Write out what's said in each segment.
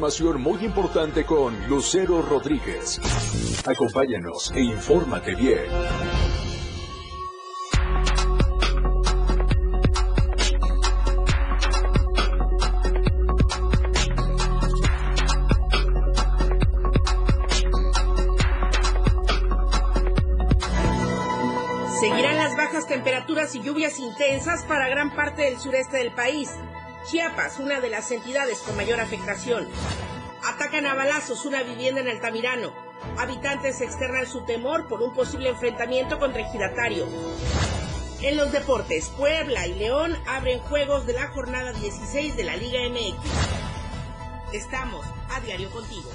información muy importante con Lucero Rodríguez. Acompáñanos e infórmate bien. Seguirán las bajas temperaturas y lluvias intensas para gran parte del sureste del país. Chiapas, una de las entidades con mayor afectación. Atacan a balazos una vivienda en Altamirano. Habitantes externan su temor por un posible enfrentamiento contra ejidatario. En los deportes, Puebla y León abren juegos de la jornada 16 de la Liga MX. Estamos a diario contigo.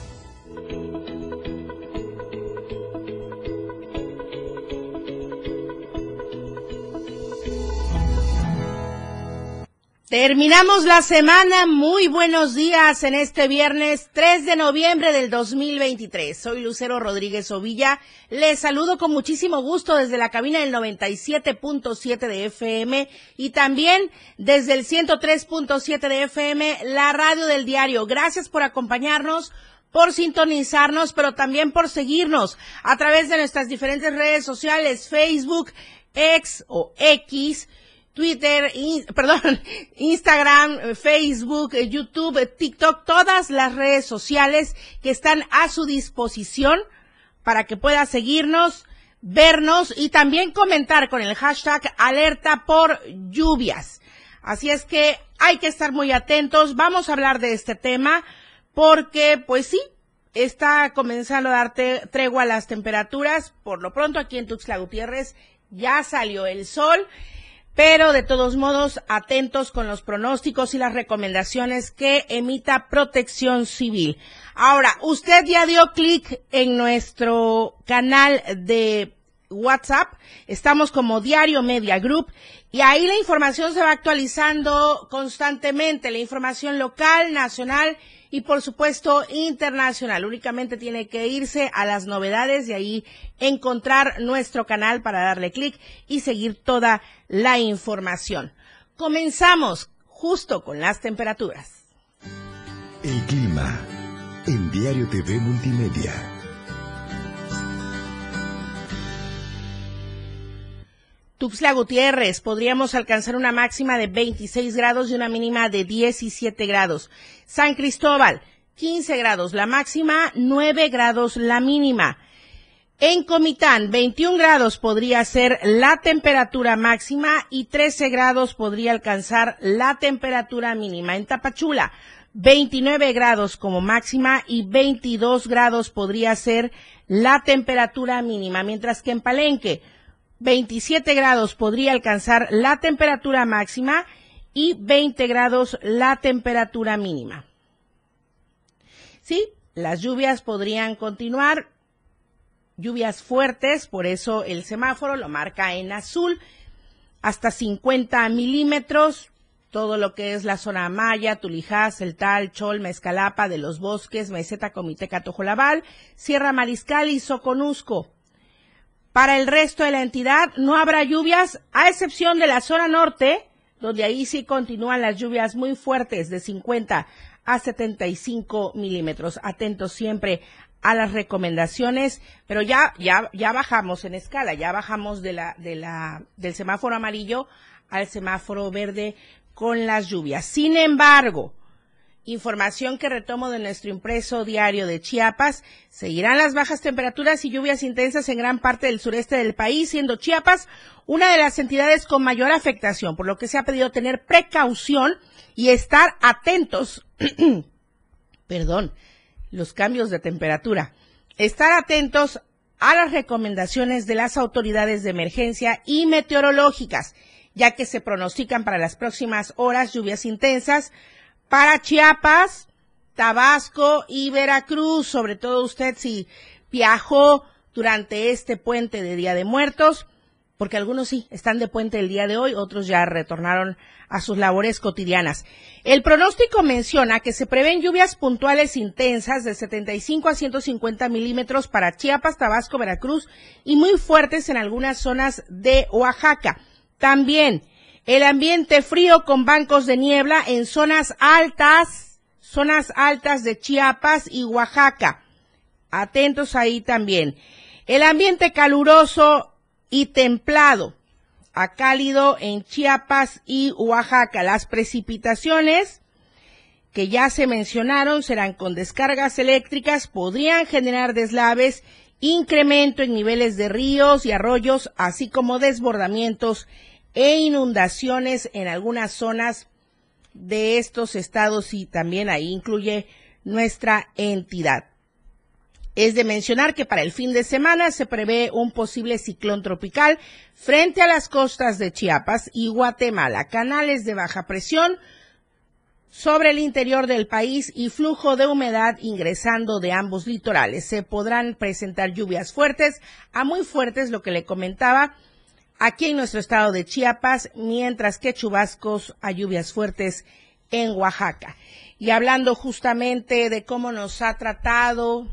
Terminamos la semana. Muy buenos días en este viernes 3 de noviembre del 2023. Soy Lucero Rodríguez Ovilla. Les saludo con muchísimo gusto desde la cabina del 97.7 de FM y también desde el 103.7 de FM, la radio del diario. Gracias por acompañarnos por sintonizarnos, pero también por seguirnos a través de nuestras diferentes redes sociales, Facebook, X o X, Twitter, perdón, Instagram, Facebook, YouTube, TikTok, todas las redes sociales que están a su disposición para que pueda seguirnos, vernos y también comentar con el hashtag alerta por lluvias. Así es que hay que estar muy atentos. Vamos a hablar de este tema porque, pues sí, está comenzando a darte tregua a las temperaturas. Por lo pronto aquí en Tuxtla Gutiérrez ya salió el sol pero de todos modos atentos con los pronósticos y las recomendaciones que emita Protección Civil. Ahora, usted ya dio clic en nuestro canal de WhatsApp, estamos como Diario Media Group. Y ahí la información se va actualizando constantemente, la información local, nacional y por supuesto internacional. Únicamente tiene que irse a las novedades y ahí encontrar nuestro canal para darle clic y seguir toda la información. Comenzamos justo con las temperaturas. El clima en Diario TV Multimedia. Tuxtla Gutiérrez, podríamos alcanzar una máxima de 26 grados y una mínima de 17 grados. San Cristóbal, 15 grados la máxima, 9 grados la mínima. En Comitán, 21 grados podría ser la temperatura máxima y 13 grados podría alcanzar la temperatura mínima. En Tapachula, 29 grados como máxima y 22 grados podría ser la temperatura mínima, mientras que en Palenque, 27 grados podría alcanzar la temperatura máxima y 20 grados la temperatura mínima. Sí, las lluvias podrían continuar, lluvias fuertes, por eso el semáforo lo marca en azul, hasta 50 milímetros, todo lo que es la zona Maya, Tulijá, Celtal, Chol, Mezcalapa, de los Bosques, Meseta, Comiteca, Tojolabal, Sierra Mariscal y Soconusco. Para el resto de la entidad no habrá lluvias, a excepción de la zona norte, donde ahí sí continúan las lluvias muy fuertes de 50 a 75 milímetros. Atentos siempre a las recomendaciones, pero ya, ya, ya bajamos en escala, ya bajamos de la, de la, del semáforo amarillo al semáforo verde con las lluvias. Sin embargo, Información que retomo de nuestro impreso diario de Chiapas. Seguirán las bajas temperaturas y lluvias intensas en gran parte del sureste del país, siendo Chiapas una de las entidades con mayor afectación, por lo que se ha pedido tener precaución y estar atentos, perdón, los cambios de temperatura, estar atentos a las recomendaciones de las autoridades de emergencia y meteorológicas, ya que se pronostican para las próximas horas lluvias intensas, para Chiapas, Tabasco y Veracruz, sobre todo usted si viajó durante este puente de Día de Muertos, porque algunos sí están de puente el día de hoy, otros ya retornaron a sus labores cotidianas. El pronóstico menciona que se prevén lluvias puntuales intensas de 75 a 150 milímetros para Chiapas, Tabasco, Veracruz y muy fuertes en algunas zonas de Oaxaca. También el ambiente frío con bancos de niebla en zonas altas, zonas altas de Chiapas y Oaxaca. Atentos ahí también. El ambiente caluroso y templado a cálido en Chiapas y Oaxaca. Las precipitaciones que ya se mencionaron serán con descargas eléctricas, podrían generar deslaves, incremento en niveles de ríos y arroyos, así como desbordamientos e inundaciones en algunas zonas de estos estados y también ahí incluye nuestra entidad. Es de mencionar que para el fin de semana se prevé un posible ciclón tropical frente a las costas de Chiapas y Guatemala, canales de baja presión sobre el interior del país y flujo de humedad ingresando de ambos litorales. Se podrán presentar lluvias fuertes a muy fuertes, lo que le comentaba, aquí en nuestro estado de Chiapas, mientras que chubascos a lluvias fuertes en Oaxaca. Y hablando justamente de cómo nos ha tratado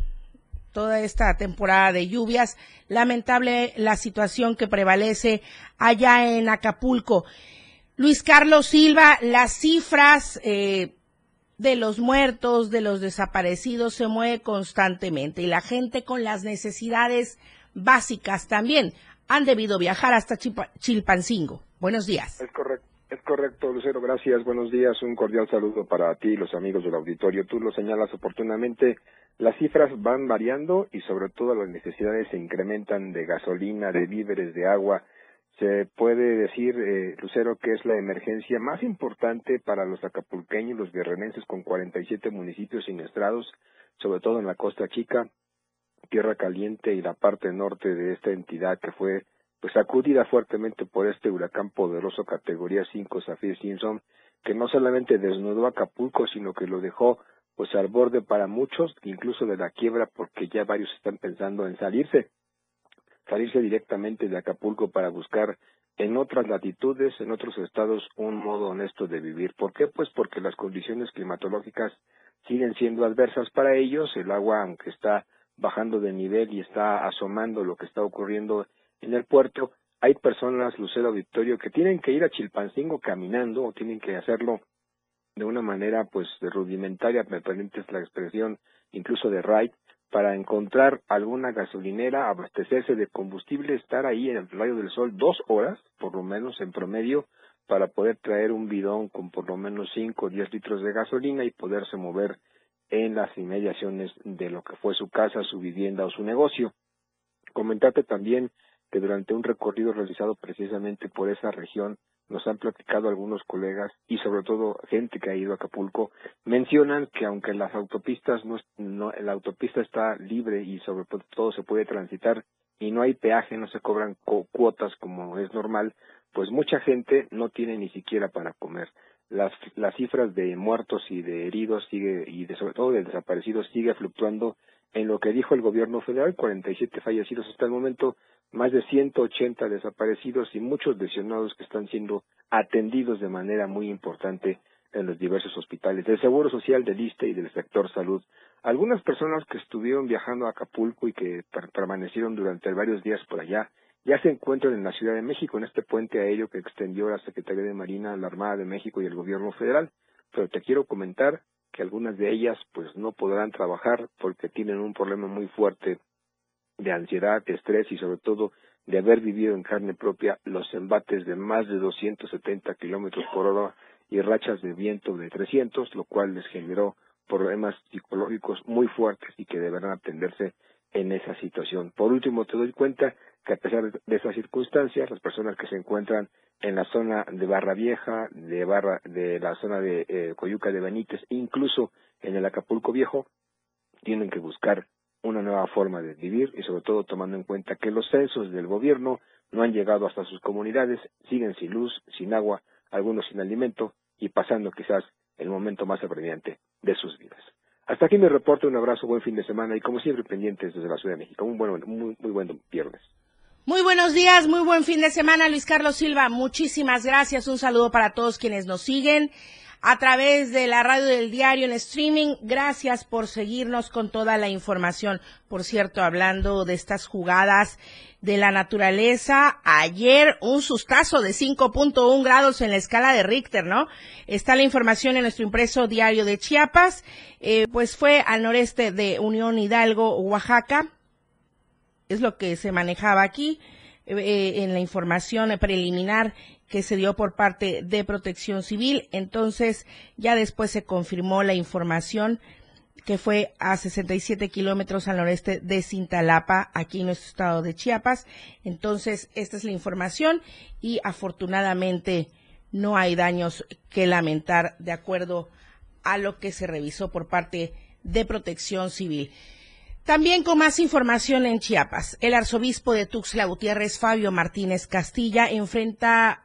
toda esta temporada de lluvias. Lamentable la situación que prevalece allá en Acapulco. Luis Carlos Silva, las cifras eh, de los muertos, de los desaparecidos, se mueve constantemente y la gente con las necesidades básicas también han debido viajar hasta Chilpancingo. Buenos días. Es correcto. Es correcto, Lucero, gracias. Buenos días. Un cordial saludo para ti y los amigos del auditorio. Tú lo señalas oportunamente. Las cifras van variando y sobre todo las necesidades se incrementan de gasolina, de víveres, de agua. Se puede decir, eh, Lucero, que es la emergencia más importante para los acapulqueños, los guerrerenses, con 47 municipios siniestrados, sobre todo en la Costa Chica, Tierra Caliente y la parte norte de esta entidad que fue pues sacudida fuertemente por este huracán poderoso categoría 5 Zafir Simpson, que no solamente desnudó Acapulco, sino que lo dejó pues al borde para muchos, incluso de la quiebra, porque ya varios están pensando en salirse, salirse directamente de Acapulco para buscar en otras latitudes, en otros estados, un modo honesto de vivir. ¿Por qué? Pues porque las condiciones climatológicas siguen siendo adversas para ellos, el agua, aunque está bajando de nivel y está asomando lo que está ocurriendo en el puerto, hay personas, Lucero Victorio, que tienen que ir a Chilpancingo caminando o tienen que hacerlo de una manera pues rudimentaria, me permites la expresión, incluso de ride, para encontrar alguna gasolinera, abastecerse de combustible, estar ahí en el rayo del sol dos horas, por lo menos en promedio, para poder traer un bidón con por lo menos cinco o diez litros de gasolina y poderse mover en las inmediaciones de lo que fue su casa, su vivienda o su negocio. Comentate también que durante un recorrido realizado precisamente por esa región nos han platicado algunos colegas y sobre todo gente que ha ido a Acapulco, mencionan que aunque las autopistas no, no la autopista está libre y sobre todo se puede transitar y no hay peaje, no se cobran cuotas como es normal, pues mucha gente no tiene ni siquiera para comer. Las, las cifras de muertos y de heridos sigue y de sobre todo de desaparecidos sigue fluctuando en lo que dijo el gobierno federal, 47 fallecidos hasta el momento, más de 180 desaparecidos y muchos lesionados que están siendo atendidos de manera muy importante en los diversos hospitales del Seguro Social, del ISTE y del sector salud. Algunas personas que estuvieron viajando a Acapulco y que permanecieron durante varios días por allá ya se encuentran en la Ciudad de México en este puente aéreo que extendió la Secretaría de Marina, la Armada de México y el Gobierno Federal. Pero te quiero comentar que algunas de ellas pues no podrán trabajar porque tienen un problema muy fuerte de ansiedad, de estrés y sobre todo de haber vivido en carne propia los embates de más de 270 kilómetros por hora y rachas de viento de 300, lo cual les generó problemas psicológicos muy fuertes y que deberán atenderse en esa situación. Por último, te doy cuenta que a pesar de esas circunstancias, las personas que se encuentran en la zona de Barra Vieja, de Barra, de la zona de eh, Coyuca de Benítez, incluso en el Acapulco Viejo, tienen que buscar una nueva forma de vivir y sobre todo tomando en cuenta que los censos del gobierno no han llegado hasta sus comunidades, siguen sin luz, sin agua, algunos sin alimento y pasando quizás el momento más apremiante de sus vidas. Hasta aquí mi reporte, un abrazo, buen fin de semana y como siempre pendientes desde la Ciudad de México. Un buen, muy, muy buen viernes. Muy buenos días, muy buen fin de semana, Luis Carlos Silva. Muchísimas gracias. Un saludo para todos quienes nos siguen a través de la radio del diario en streaming. Gracias por seguirnos con toda la información. Por cierto, hablando de estas jugadas de la naturaleza, ayer un sustazo de 5.1 grados en la escala de Richter, ¿no? Está la información en nuestro impreso diario de Chiapas, eh, pues fue al noreste de Unión Hidalgo, Oaxaca, es lo que se manejaba aquí eh, en la información preliminar que se dio por parte de Protección Civil. Entonces, ya después se confirmó la información que fue a 67 kilómetros al noreste de Cintalapa, aquí en nuestro estado de Chiapas. Entonces, esta es la información y afortunadamente no hay daños que lamentar de acuerdo a lo que se revisó por parte de Protección Civil. También con más información en Chiapas, el arzobispo de Tuxtla Gutiérrez, Fabio Martínez Castilla, enfrenta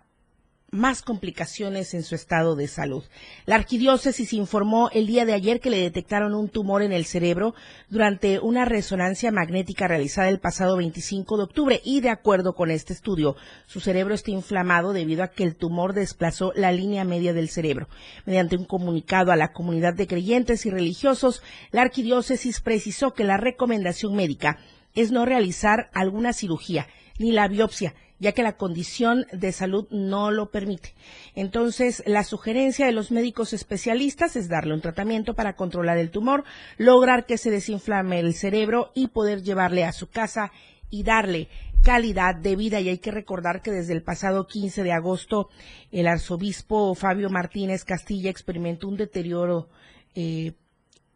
más complicaciones en su estado de salud. La arquidiócesis informó el día de ayer que le detectaron un tumor en el cerebro durante una resonancia magnética realizada el pasado 25 de octubre y de acuerdo con este estudio, su cerebro está inflamado debido a que el tumor desplazó la línea media del cerebro. Mediante un comunicado a la comunidad de creyentes y religiosos, la arquidiócesis precisó que la recomendación médica es no realizar alguna cirugía ni la biopsia ya que la condición de salud no lo permite. Entonces, la sugerencia de los médicos especialistas es darle un tratamiento para controlar el tumor, lograr que se desinflame el cerebro y poder llevarle a su casa y darle calidad de vida. Y hay que recordar que desde el pasado 15 de agosto el arzobispo Fabio Martínez Castilla experimentó un deterioro eh,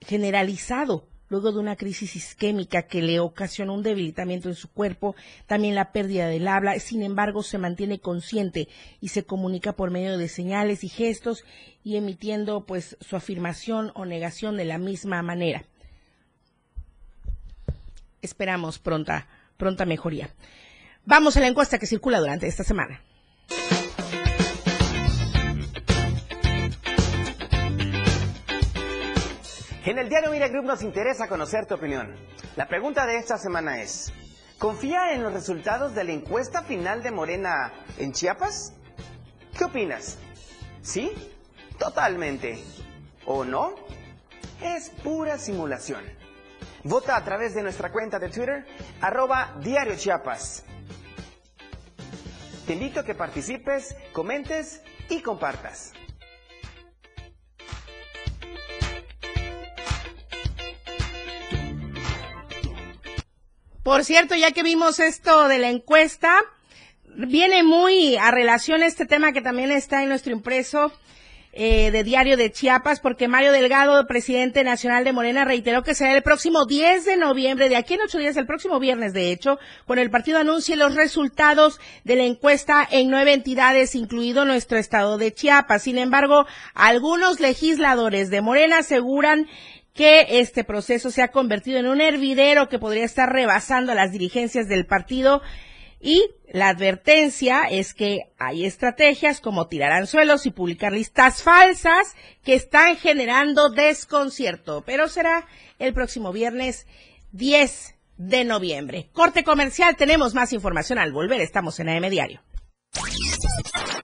generalizado luego de una crisis isquémica que le ocasionó un debilitamiento en su cuerpo, también la pérdida del habla, sin embargo se mantiene consciente y se comunica por medio de señales y gestos y emitiendo pues su afirmación o negación de la misma manera. Esperamos pronta, pronta mejoría. Vamos a la encuesta que circula durante esta semana. En el diario Mira Group nos interesa conocer tu opinión. La pregunta de esta semana es, ¿confía en los resultados de la encuesta final de Morena en Chiapas? ¿Qué opinas? ¿Sí? Totalmente. ¿O no? Es pura simulación. Vota a través de nuestra cuenta de Twitter, arroba Diario Chiapas. Te invito a que participes, comentes y compartas. Por cierto, ya que vimos esto de la encuesta, viene muy a relación este tema que también está en nuestro impreso eh, de Diario de Chiapas, porque Mario Delgado, presidente nacional de Morena, reiteró que será el próximo 10 de noviembre, de aquí en ocho días, el próximo viernes, de hecho, cuando el partido anuncie los resultados de la encuesta en nueve entidades, incluido nuestro estado de Chiapas. Sin embargo, algunos legisladores de Morena aseguran que este proceso se ha convertido en un hervidero que podría estar rebasando las dirigencias del partido y la advertencia es que hay estrategias como tirar anzuelos y publicar listas falsas que están generando desconcierto, pero será el próximo viernes 10 de noviembre. Corte comercial, tenemos más información al volver, estamos en AM Diario.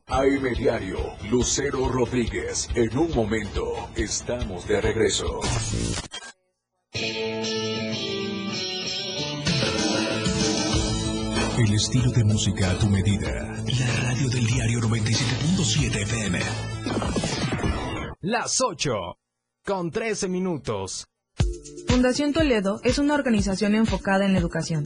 AM Diario, Lucero Rodríguez. En un momento, estamos de regreso. El estilo de música a tu medida. La radio del diario 97.7 FM. Las 8. Con 13 minutos. Fundación Toledo es una organización enfocada en la educación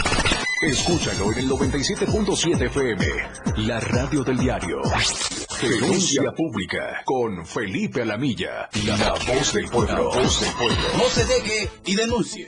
Escúchalo en el 97.7 FM, la radio del diario. Denuncia pública con Felipe Alamilla, la voz del pueblo. voz del pueblo. No se deje y denuncie.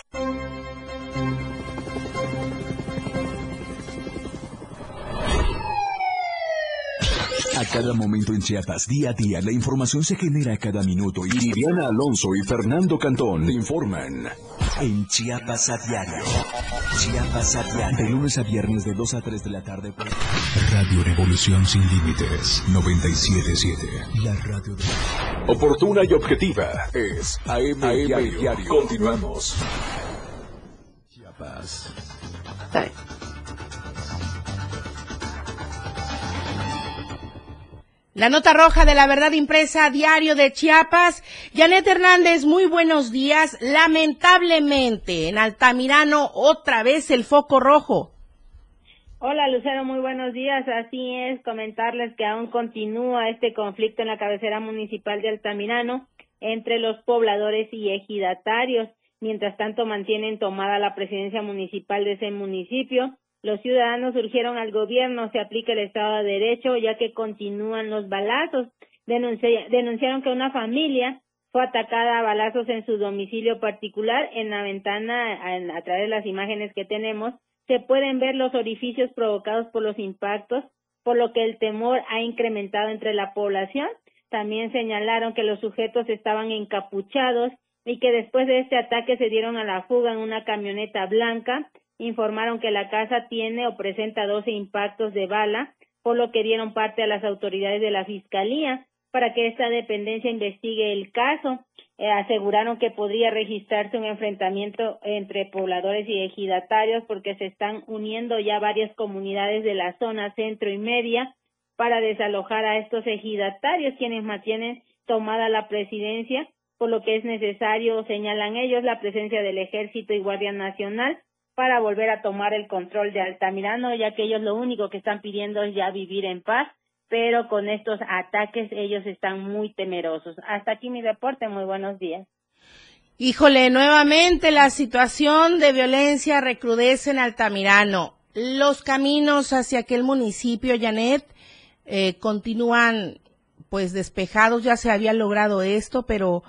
Cada momento en Chiapas, día a día, la información se genera cada minuto y Viviana Alonso y Fernando Cantón te informan. en Chiapas a diario. Chiapas a diario. De lunes a viernes de 2 a 3 de la tarde. por Radio Revolución Sin Límites 977. La radio de... Oportuna y objetiva es AM, AM Diario. Continuamos. Chiapas. La nota roja de la verdad impresa diario de Chiapas. Janet Hernández, muy buenos días. Lamentablemente, en Altamirano, otra vez el foco rojo. Hola Lucero, muy buenos días. Así es, comentarles que aún continúa este conflicto en la cabecera municipal de Altamirano entre los pobladores y ejidatarios. Mientras tanto, mantienen tomada la presidencia municipal de ese municipio. Los ciudadanos urgieron al gobierno se aplique el Estado de Derecho, ya que continúan los balazos. Denunci- denunciaron que una familia fue atacada a balazos en su domicilio particular. En la ventana, en- a través de las imágenes que tenemos, se pueden ver los orificios provocados por los impactos, por lo que el temor ha incrementado entre la población. También señalaron que los sujetos estaban encapuchados y que después de este ataque se dieron a la fuga en una camioneta blanca. Informaron que la casa tiene o presenta 12 impactos de bala, por lo que dieron parte a las autoridades de la Fiscalía para que esta dependencia investigue el caso. Eh, aseguraron que podría registrarse un enfrentamiento entre pobladores y ejidatarios porque se están uniendo ya varias comunidades de la zona centro y media para desalojar a estos ejidatarios quienes mantienen tomada la presidencia, por lo que es necesario, señalan ellos, la presencia del Ejército y Guardia Nacional para volver a tomar el control de Altamirano, ya que ellos lo único que están pidiendo es ya vivir en paz, pero con estos ataques ellos están muy temerosos. Hasta aquí mi reporte, muy buenos días. Híjole, nuevamente la situación de violencia recrudece en Altamirano. Los caminos hacia aquel municipio, Janet, eh, continúan pues despejados. Ya se había logrado esto, pero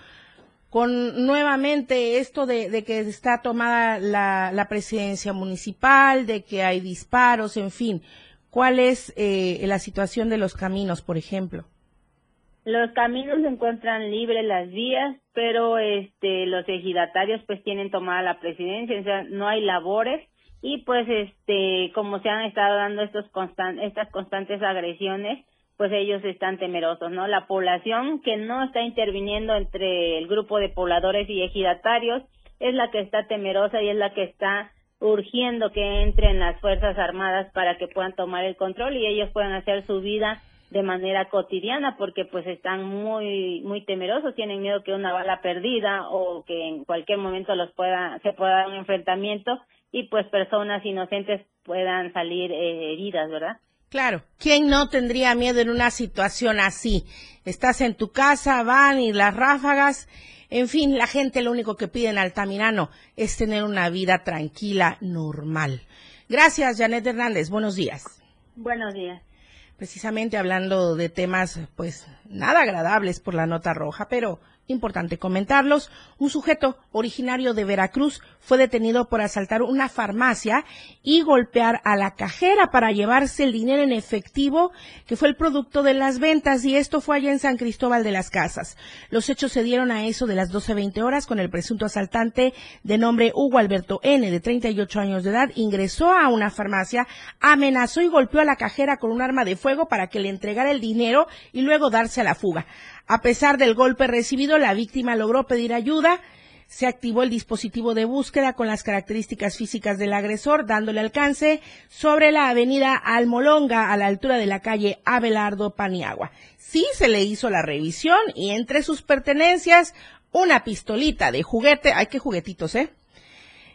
con nuevamente esto de, que está tomada la, la presidencia municipal, de que hay disparos, en fin. ¿Cuál es eh, la situación de los caminos, por ejemplo? Los caminos se encuentran libres las vías, pero este los ejidatarios pues tienen tomada la presidencia, o sea, no hay labores y pues este como se han estado dando estos estas constantes agresiones, pues ellos están temerosos, ¿no? La población que no está interviniendo entre el grupo de pobladores y ejidatarios es la que está temerosa y es la que está urgiendo que entren las Fuerzas Armadas para que puedan tomar el control y ellos puedan hacer su vida de manera cotidiana porque pues están muy muy temerosos, tienen miedo que una bala perdida o que en cualquier momento los pueda se pueda dar un enfrentamiento y pues personas inocentes puedan salir eh, heridas, ¿verdad? Claro, ¿quién no tendría miedo en una situación así? Estás en tu casa, van y las ráfagas, en fin, la gente lo único que pide en Altamirano es tener una vida tranquila, normal. Gracias, Janet Hernández, buenos días. Buenos días. Precisamente hablando de temas, pues, nada agradables por la nota roja, pero importante comentarlos, un sujeto originario de Veracruz fue detenido por asaltar una farmacia y golpear a la cajera para llevarse el dinero en efectivo que fue el producto de las ventas y esto fue allá en San Cristóbal de las Casas. Los hechos se dieron a eso de las 12.20 horas con el presunto asaltante de nombre Hugo Alberto N, de 38 años de edad, ingresó a una farmacia, amenazó y golpeó a la cajera con un arma de fuego para que le entregara el dinero y luego darse a la fuga. A pesar del golpe recibido, la víctima logró pedir ayuda. Se activó el dispositivo de búsqueda con las características físicas del agresor, dándole alcance sobre la avenida Almolonga, a la altura de la calle Abelardo Paniagua. Sí se le hizo la revisión y entre sus pertenencias, una pistolita de juguete. Ay, qué juguetitos, ¿eh?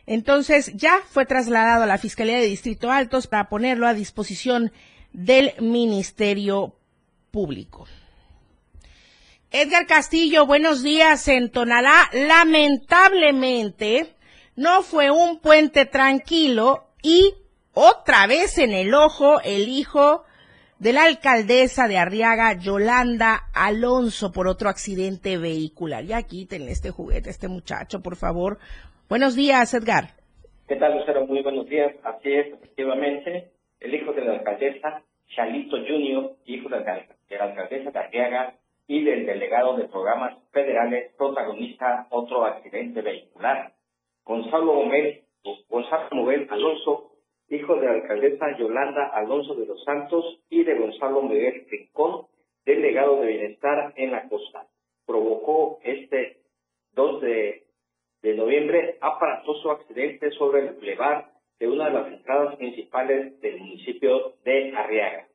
Entonces ya fue trasladado a la Fiscalía de Distrito Altos para ponerlo a disposición del Ministerio Público. Edgar Castillo, buenos días. En Tonalá, lamentablemente, no fue un puente tranquilo y otra vez en el ojo el hijo de la alcaldesa de Arriaga, Yolanda Alonso, por otro accidente vehicular. Ya quítenle este juguete este muchacho, por favor. Buenos días, Edgar. ¿Qué tal, Lucero? Muy buenos días. Así es, efectivamente, el hijo de la alcaldesa, Chalito Junior, hijo de la alcaldesa de Arriaga, y del delegado de programas federales protagoniza otro accidente vehicular. Gonzalo Miguel, Gonzalo Miguel Alonso, hijo de la alcaldesa Yolanda Alonso de los Santos y de Gonzalo Miguel Rincón, delegado de bienestar en la costa. Provocó este 2 de, de noviembre aparatoso accidente sobre el bulevar de una de las entradas principales del municipio de Arriaga.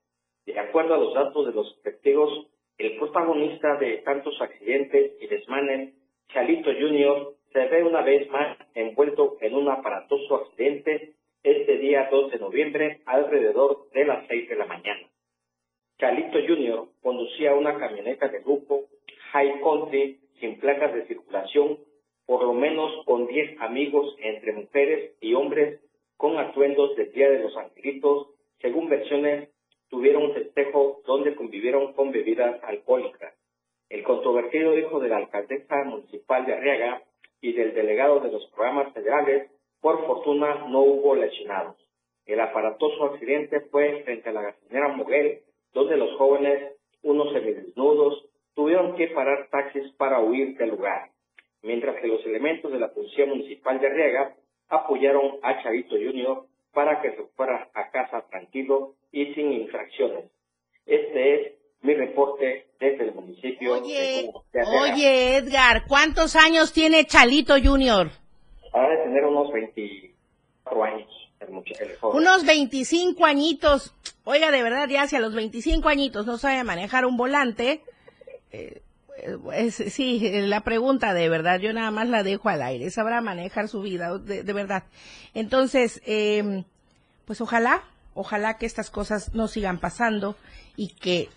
De acuerdo a los datos de los testigos, el protagonista de tantos accidentes y desmanes, Chalito Jr., se ve una vez más envuelto en un aparatoso accidente este día 2 de noviembre alrededor de las 6 de la mañana. Chalito Jr. conducía una camioneta de grupo High Country sin placas de circulación, por lo menos con 10 amigos entre mujeres y hombres con atuendos del Día de los Angelitos, según versiones tuvieron un festejo donde convivieron con bebidas alcohólicas. El controvertido hijo de la alcaldesa municipal de Arriaga y del delegado de los programas federales, por fortuna no hubo lesionados. El aparatoso accidente fue frente a la gasolinera Moguel, donde los jóvenes, unos semidesnudos, tuvieron que parar taxis para huir del lugar, mientras que los elementos de la Policía Municipal de Arriaga apoyaron a Chavito Jr. para que se fuera a casa tranquilo y sin infracciones. Este es mi reporte desde el municipio oye, de Oye, Edgar, ¿cuántos años tiene Chalito Junior? Ha de tener unos 24 años. El unos 25 añitos. Oiga, de verdad, ya si a los 25 añitos no sabe manejar un volante, eh, sí, la pregunta de verdad, yo nada más la dejo al aire. Sabrá manejar su vida, de, de verdad. Entonces, eh, pues ojalá, Ojalá que estas cosas no sigan pasando y que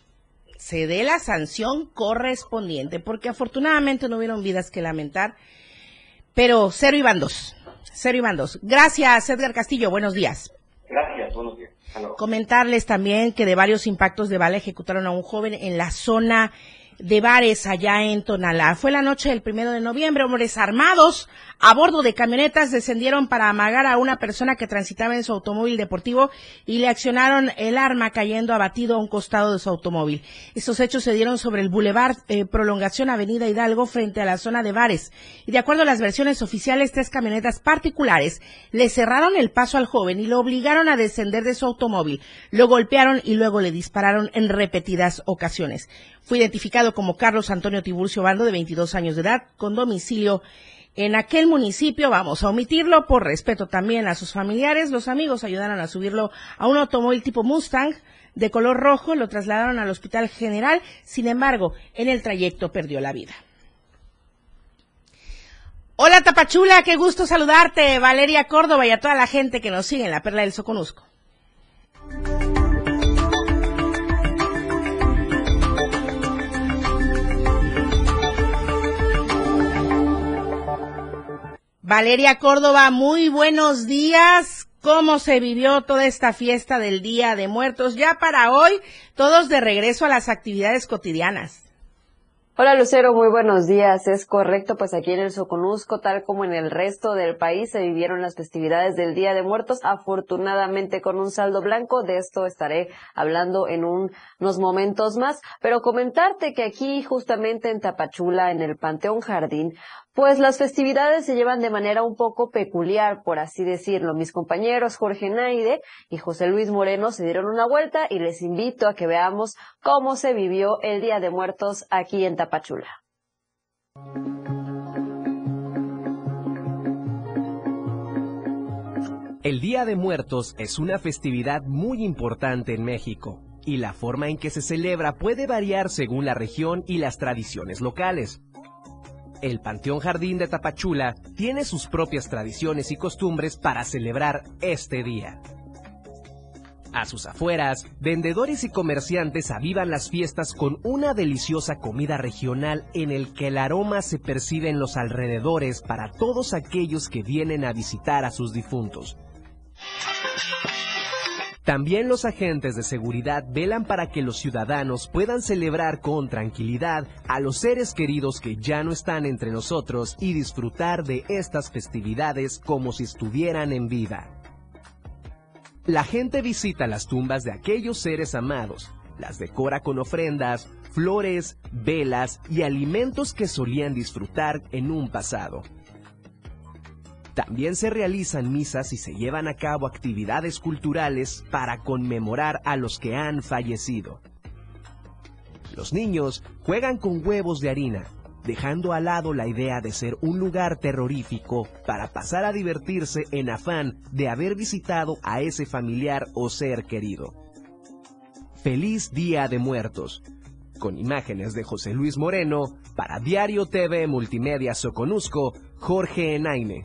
se dé la sanción correspondiente, porque afortunadamente no hubieron vidas que lamentar, pero cero y bandos, cero y bandos. Gracias, Edgar Castillo, buenos días. Gracias, buenos días. Comentarles también que de varios impactos de bala ejecutaron a un joven en la zona de bares allá en Tonalá. Fue la noche del primero de noviembre. Hombres armados a bordo de camionetas descendieron para amagar a una persona que transitaba en su automóvil deportivo y le accionaron el arma cayendo abatido a un costado de su automóvil. Estos hechos se dieron sobre el Boulevard eh, Prolongación Avenida Hidalgo frente a la zona de bares. Y de acuerdo a las versiones oficiales, tres camionetas particulares le cerraron el paso al joven y lo obligaron a descender de su automóvil. Lo golpearon y luego le dispararon en repetidas ocasiones. Fue identificado como Carlos Antonio Tiburcio Bando, de 22 años de edad, con domicilio en aquel municipio. Vamos a omitirlo por respeto también a sus familiares. Los amigos ayudaron a subirlo a un automóvil tipo Mustang de color rojo, lo trasladaron al Hospital General. Sin embargo, en el trayecto perdió la vida. Hola Tapachula, qué gusto saludarte. Valeria Córdoba y a toda la gente que nos sigue en la Perla del Soconusco. Valeria Córdoba, muy buenos días. ¿Cómo se vivió toda esta fiesta del Día de Muertos? Ya para hoy, todos de regreso a las actividades cotidianas. Hola Lucero, muy buenos días. Es correcto, pues aquí en el Soconusco, tal como en el resto del país, se vivieron las festividades del Día de Muertos, afortunadamente con un saldo blanco. De esto estaré hablando en unos momentos más. Pero comentarte que aquí, justamente en Tapachula, en el Panteón Jardín, pues las festividades se llevan de manera un poco peculiar, por así decirlo. Mis compañeros Jorge Naide y José Luis Moreno se dieron una vuelta y les invito a que veamos cómo se vivió el Día de Muertos aquí en Tapachula. El Día de Muertos es una festividad muy importante en México y la forma en que se celebra puede variar según la región y las tradiciones locales. El Panteón Jardín de Tapachula tiene sus propias tradiciones y costumbres para celebrar este día. A sus afueras, vendedores y comerciantes avivan las fiestas con una deliciosa comida regional en el que el aroma se percibe en los alrededores para todos aquellos que vienen a visitar a sus difuntos. También los agentes de seguridad velan para que los ciudadanos puedan celebrar con tranquilidad a los seres queridos que ya no están entre nosotros y disfrutar de estas festividades como si estuvieran en vida. La gente visita las tumbas de aquellos seres amados, las decora con ofrendas, flores, velas y alimentos que solían disfrutar en un pasado. También se realizan misas y se llevan a cabo actividades culturales para conmemorar a los que han fallecido. Los niños juegan con huevos de harina, dejando al lado la idea de ser un lugar terrorífico para pasar a divertirse en afán de haber visitado a ese familiar o ser querido. Feliz Día de Muertos. Con imágenes de José Luis Moreno, para Diario TV Multimedia Soconusco, Jorge Enaime.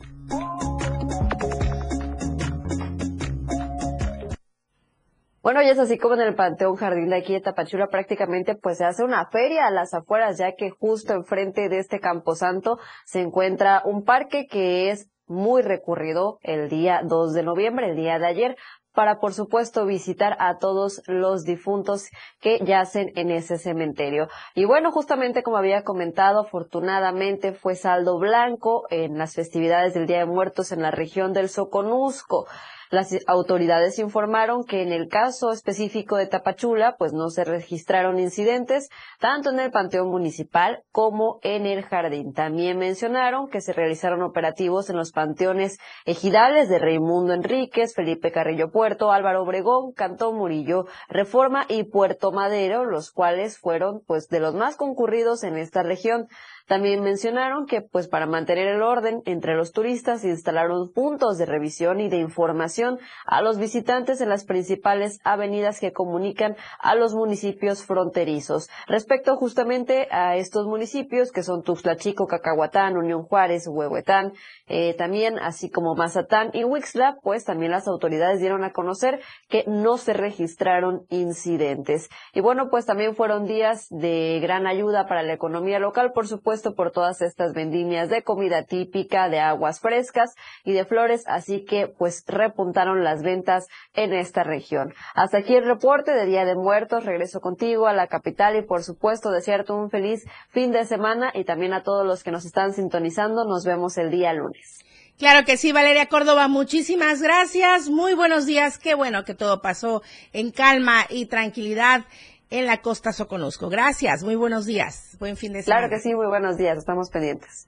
Bueno, y es así como en el Panteón Jardín de aquí de Tapachula prácticamente pues se hace una feria a las afueras, ya que justo enfrente de este camposanto se encuentra un parque que es muy recurrido el día 2 de noviembre, el día de ayer, para por supuesto visitar a todos los difuntos que yacen en ese cementerio. Y bueno, justamente como había comentado, afortunadamente fue saldo blanco en las festividades del Día de Muertos en la región del Soconusco. Las autoridades informaron que en el caso específico de Tapachula, pues no se registraron incidentes, tanto en el Panteón Municipal como en el Jardín. También mencionaron que se realizaron operativos en los panteones ejidales de Raimundo Enríquez, Felipe Carrillo Puerto, Álvaro Obregón, Cantón Murillo, Reforma y Puerto Madero, los cuales fueron pues de los más concurridos en esta región. También mencionaron que, pues, para mantener el orden entre los turistas, instalaron puntos de revisión y de información a los visitantes en las principales avenidas que comunican a los municipios fronterizos. Respecto justamente a estos municipios, que son Tuxtla Chico, Cacahuatán, Unión Juárez, Huehuetán, eh, también, así como Mazatán y Huixla, pues también las autoridades dieron a conocer que no se registraron incidentes. Y bueno, pues también fueron días de gran ayuda para la economía local, por supuesto, por todas estas vendimias de comida típica, de aguas frescas y de flores, así que pues repuntaron las ventas en esta región. Hasta aquí el reporte de Día de Muertos. Regreso contigo a la capital y por supuesto desearte un feliz fin de semana y también a todos los que nos están sintonizando. Nos vemos el día lunes. Claro que sí, Valeria Córdoba, muchísimas gracias. Muy buenos días. Qué bueno que todo pasó en calma y tranquilidad en la costa Soconusco. Gracias, muy buenos días. Buen fin de semana. Claro que sí, muy buenos días. Estamos pendientes.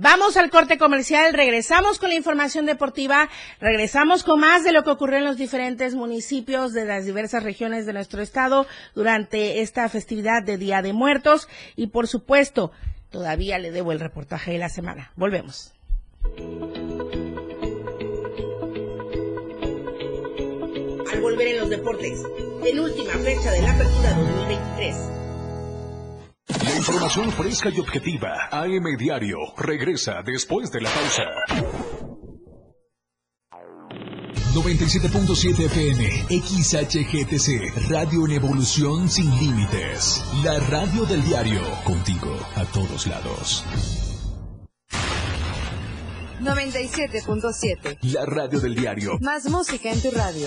Vamos al corte comercial, regresamos con la información deportiva, regresamos con más de lo que ocurrió en los diferentes municipios de las diversas regiones de nuestro estado durante esta festividad de Día de Muertos y por supuesto, todavía le debo el reportaje de la semana. Volvemos. Al volver en los deportes última fecha de la apertura 2023. La información fresca y objetiva. AM Diario regresa después de la pausa. 97.7 FM, XHGTC, Radio en Evolución Sin Límites. La radio del diario, contigo a todos lados. 97.7. La radio del diario. Más música en tu radio.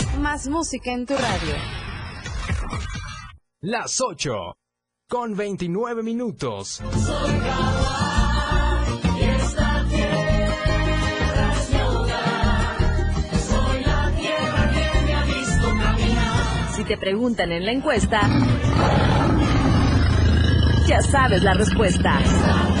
Más música en tu radio. Las 8 con 29 minutos. Si te preguntan en la encuesta, ya sabes la respuesta.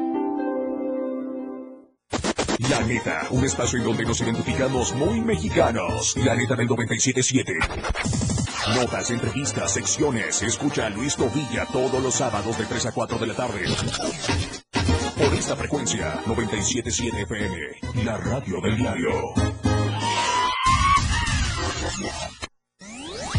La neta, un espacio en donde nos identificamos muy mexicanos. La neta del 977. Notas, entrevistas, secciones. Escucha a Luis Tovilla todos los sábados de 3 a 4 de la tarde. Por esta frecuencia, 977 FM. La radio del diario.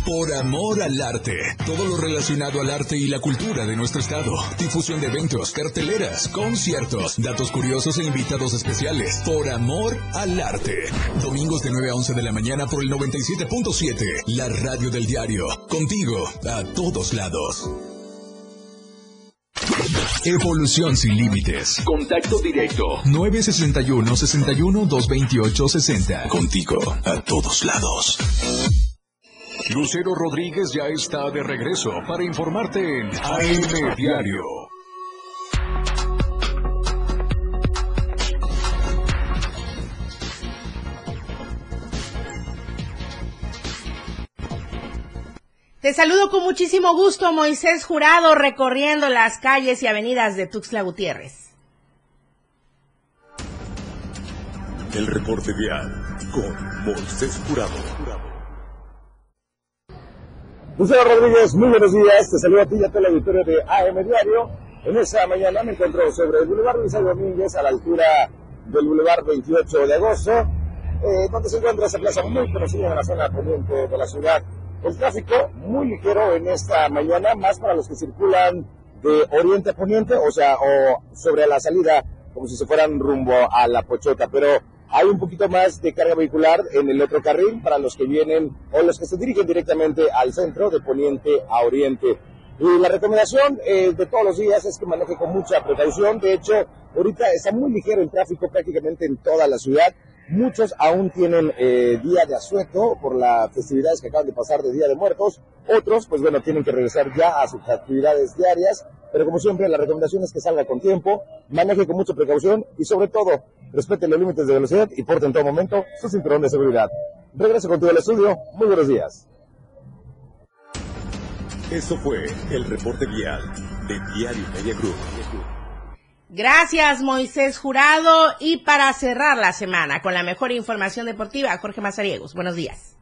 Por amor al arte. Todo lo relacionado al arte y la cultura de nuestro estado. Difusión de eventos, carteleras, conciertos, datos curiosos e invitados especiales. Por amor al arte. Domingos de 9 a 11 de la mañana por el 97.7. La radio del diario. Contigo a todos lados. Evolución sin límites. Contacto directo. 961 61 228 60. Contigo a todos lados. Lucero Rodríguez ya está de regreso para informarte en AM Diario. Te saludo con muchísimo gusto, Moisés Jurado, recorriendo las calles y avenidas de Tuxtla Gutiérrez. El reporte vial con Moisés Jurado. Lucero Rodríguez, muy buenos días. Te saludo a ti y a todo el de AM Diario. En esta mañana me encuentro sobre el Boulevard Luis Domínguez, a la altura del Boulevard 28 de agosto, eh, donde se encuentra esa plaza muy conocida en la zona poniente de la ciudad. El tráfico muy ligero en esta mañana, más para los que circulan de oriente a poniente, o sea, o sobre la salida, como si se fueran rumbo a la Pochota, pero hay un poquito más de carga vehicular en el otro carril para los que vienen o los que se dirigen directamente al centro de poniente a oriente. Y la recomendación eh, de todos los días es que maneje con mucha precaución. De hecho, ahorita está muy ligero el tráfico prácticamente en toda la ciudad. Muchos aún tienen eh, día de asueto por las festividades que acaban de pasar de Día de Muertos. Otros, pues bueno, tienen que regresar ya a sus actividades diarias. Pero como siempre, la recomendación es que salga con tiempo, maneje con mucha precaución y sobre todo, respete los límites de velocidad y porte en todo momento su cinturón de seguridad. Regreso contigo al estudio. Muy buenos días. Eso fue el reporte vial de Diario Media Group. Gracias, Moisés Jurado. Y para cerrar la semana con la mejor información deportiva, Jorge Mazariegos. Buenos días.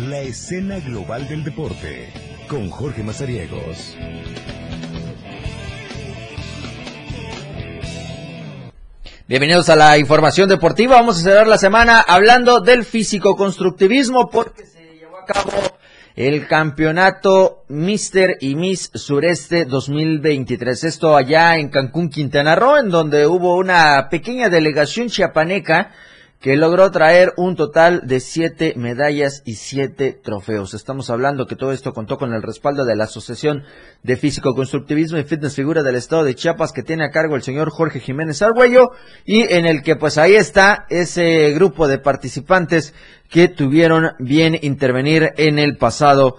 La escena global del deporte con Jorge Mazariegos. Bienvenidos a la información deportiva. Vamos a cerrar la semana hablando del físico-constructivismo porque se llevó a cabo el campeonato Mister y Miss Sureste 2023. Esto allá en Cancún, Quintana Roo, en donde hubo una pequeña delegación chiapaneca que logró traer un total de siete medallas y siete trofeos. Estamos hablando que todo esto contó con el respaldo de la Asociación de Físico Constructivismo y Fitness Figura del Estado de Chiapas que tiene a cargo el señor Jorge Jiménez Argüello y en el que pues ahí está ese grupo de participantes que tuvieron bien intervenir en el pasado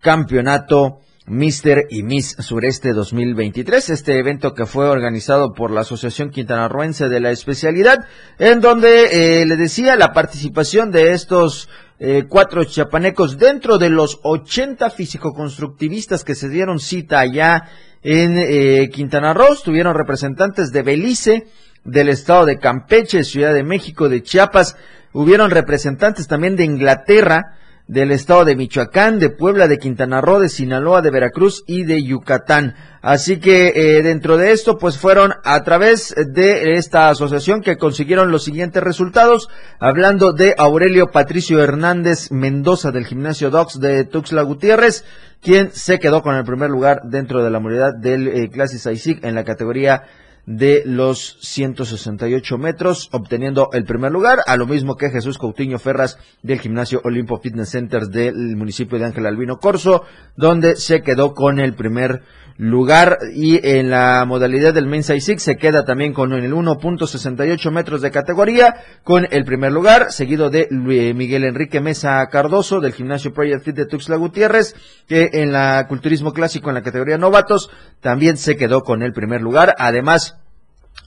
campeonato Mister y Miss Sureste 2023, este evento que fue organizado por la Asociación Quintanarroense de la Especialidad, en donde eh, le decía la participación de estos eh, cuatro chapanecos dentro de los 80 físico-constructivistas que se dieron cita allá en eh, Quintana Roo, tuvieron representantes de Belice, del estado de Campeche, Ciudad de México, de Chiapas, hubieron representantes también de Inglaterra, del estado de Michoacán, de Puebla, de Quintana Roo, de Sinaloa, de Veracruz y de Yucatán. Así que eh, dentro de esto, pues fueron a través de esta asociación que consiguieron los siguientes resultados, hablando de Aurelio Patricio Hernández Mendoza del gimnasio Docs de Tuxtla Gutiérrez, quien se quedó con el primer lugar dentro de la unidad del eh, Clasis ISIC en la categoría de los 168 metros, obteniendo el primer lugar, a lo mismo que Jesús Coutinho Ferras del gimnasio Olimpo Fitness Center del municipio de Ángel Albino Corso, donde se quedó con el primer lugar. Y en la modalidad del Men's Six se queda también con el 1.68 metros de categoría con el primer lugar, seguido de Miguel Enrique Mesa Cardoso del gimnasio Project Fit de Tuxtla Gutiérrez, que en la culturismo clásico en la categoría novatos también se quedó con el primer lugar, además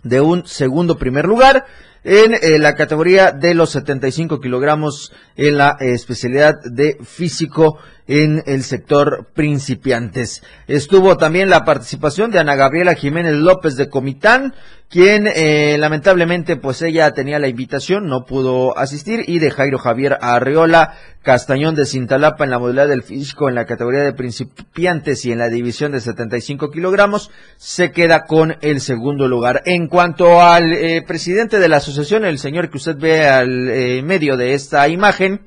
de un segundo primer lugar en eh, la categoría de los 75 kilogramos en la especialidad de físico en el sector principiantes. Estuvo también la participación de Ana Gabriela Jiménez López de Comitán, quien eh, lamentablemente pues ella tenía la invitación, no pudo asistir, y de Jairo Javier Arriola Castañón de Cintalapa en la modalidad del físico en la categoría de principiantes y en la división de 75 kilogramos, se queda con el segundo lugar. En cuanto al eh, presidente de la asociación, el señor que usted ve al eh, medio de esta imagen,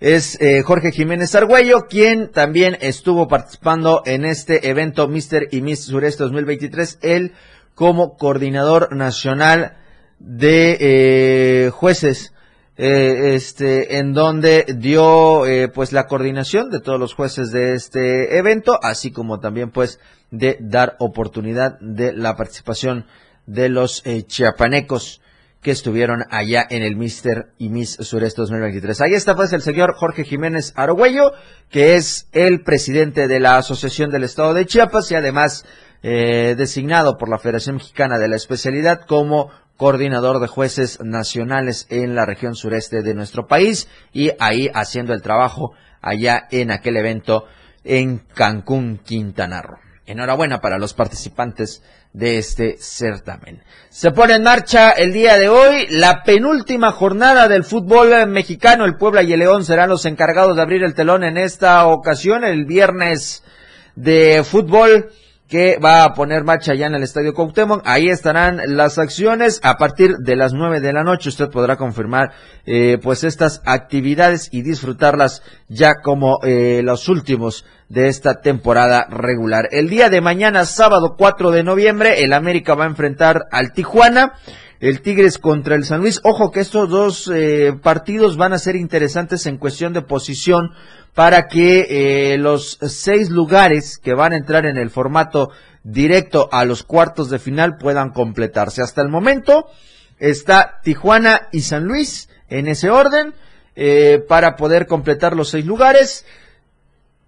es eh, Jorge Jiménez Argüello, quien también estuvo participando en este evento Mister y Miss Sureste 2023, él como coordinador nacional de eh, jueces, eh, este, en donde dio pues la coordinación de todos los jueces de este evento, así como también pues de dar oportunidad de la participación de los chiapanecos que estuvieron allá en el Mister y Miss Sureste 2023. Ahí está pues el señor Jorge Jiménez Argüello, que es el presidente de la Asociación del Estado de Chiapas y además eh, designado por la Federación Mexicana de la Especialidad como coordinador de jueces nacionales en la región sureste de nuestro país y ahí haciendo el trabajo allá en aquel evento en Cancún, Quintana Roo. Enhorabuena para los participantes de este certamen. Se pone en marcha el día de hoy la penúltima jornada del fútbol mexicano. El Puebla y el León serán los encargados de abrir el telón en esta ocasión, el viernes de fútbol que va a poner marcha ya en el Estadio Cuauhtémoc. Ahí estarán las acciones a partir de las nueve de la noche. Usted podrá confirmar eh, pues estas actividades y disfrutarlas ya como eh, los últimos de esta temporada regular. El día de mañana, sábado 4 de noviembre, el América va a enfrentar al Tijuana. El Tigres contra el San Luis. Ojo que estos dos eh, partidos van a ser interesantes en cuestión de posición para que eh, los seis lugares que van a entrar en el formato directo a los cuartos de final puedan completarse. Hasta el momento está Tijuana y San Luis en ese orden eh, para poder completar los seis lugares.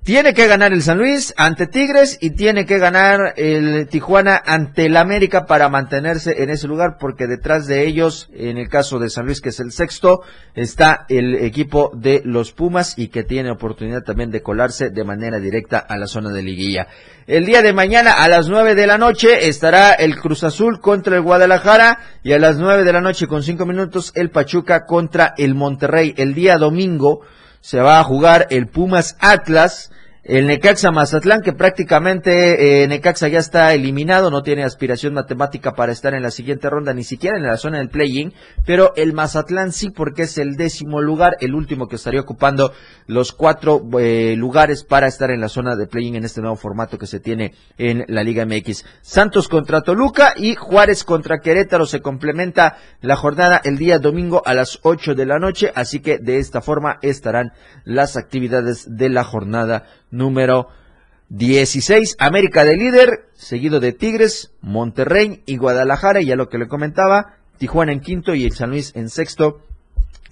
Tiene que ganar el San Luis ante Tigres y tiene que ganar el Tijuana ante el América para mantenerse en ese lugar porque detrás de ellos, en el caso de San Luis que es el sexto, está el equipo de los Pumas y que tiene oportunidad también de colarse de manera directa a la zona de liguilla. El día de mañana a las nueve de la noche estará el Cruz Azul contra el Guadalajara y a las nueve de la noche con cinco minutos el Pachuca contra el Monterrey. El día domingo se va a jugar el Pumas Atlas, el Necaxa Mazatlán, que prácticamente eh, Necaxa ya está eliminado, no tiene aspiración matemática para estar en la siguiente ronda, ni siquiera en la zona del play-in, pero el Mazatlán sí, porque es el décimo lugar, el último que estaría ocupando los cuatro eh, lugares para estar en la zona de play-in en este nuevo formato que se tiene en la Liga MX. Santos contra Toluca y Juárez contra Querétaro se complementa la jornada el día domingo a las ocho de la noche, así que de esta forma estarán las actividades de la jornada número 16. América de líder, seguido de Tigres, Monterrey y Guadalajara, y ya lo que le comentaba, Tijuana en quinto y el San Luis en sexto.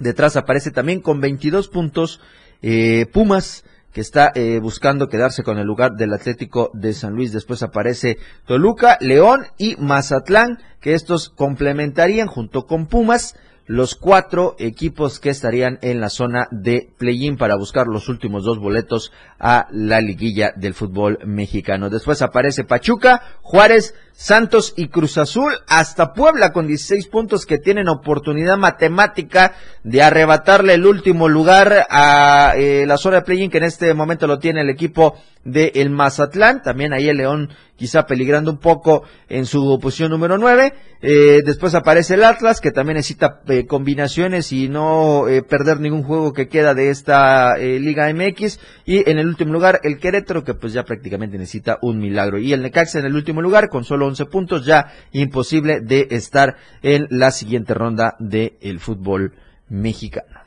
Detrás aparece también con 22 puntos eh, Pumas, que está eh, buscando quedarse con el lugar del Atlético de San Luis. Después aparece Toluca, León y Mazatlán, que estos complementarían junto con Pumas los cuatro equipos que estarían en la zona de play-in para buscar los últimos dos boletos a la liguilla del fútbol mexicano. Después aparece Pachuca, Juárez, Santos y Cruz Azul, hasta Puebla con 16 puntos que tienen oportunidad matemática de arrebatarle el último lugar a eh, la zona de play-in que en este momento lo tiene el equipo de el Mazatlán, también ahí el León quizá peligrando un poco en su posición número 9. Eh, después aparece el Atlas, que también necesita eh, combinaciones y no perder ningún juego que queda de esta Liga MX. Y en el último lugar, el Querétaro, que pues ya prácticamente necesita un milagro. Y el Necaxa en el último lugar, con solo 11 puntos, ya imposible de estar en la siguiente ronda del fútbol mexicano.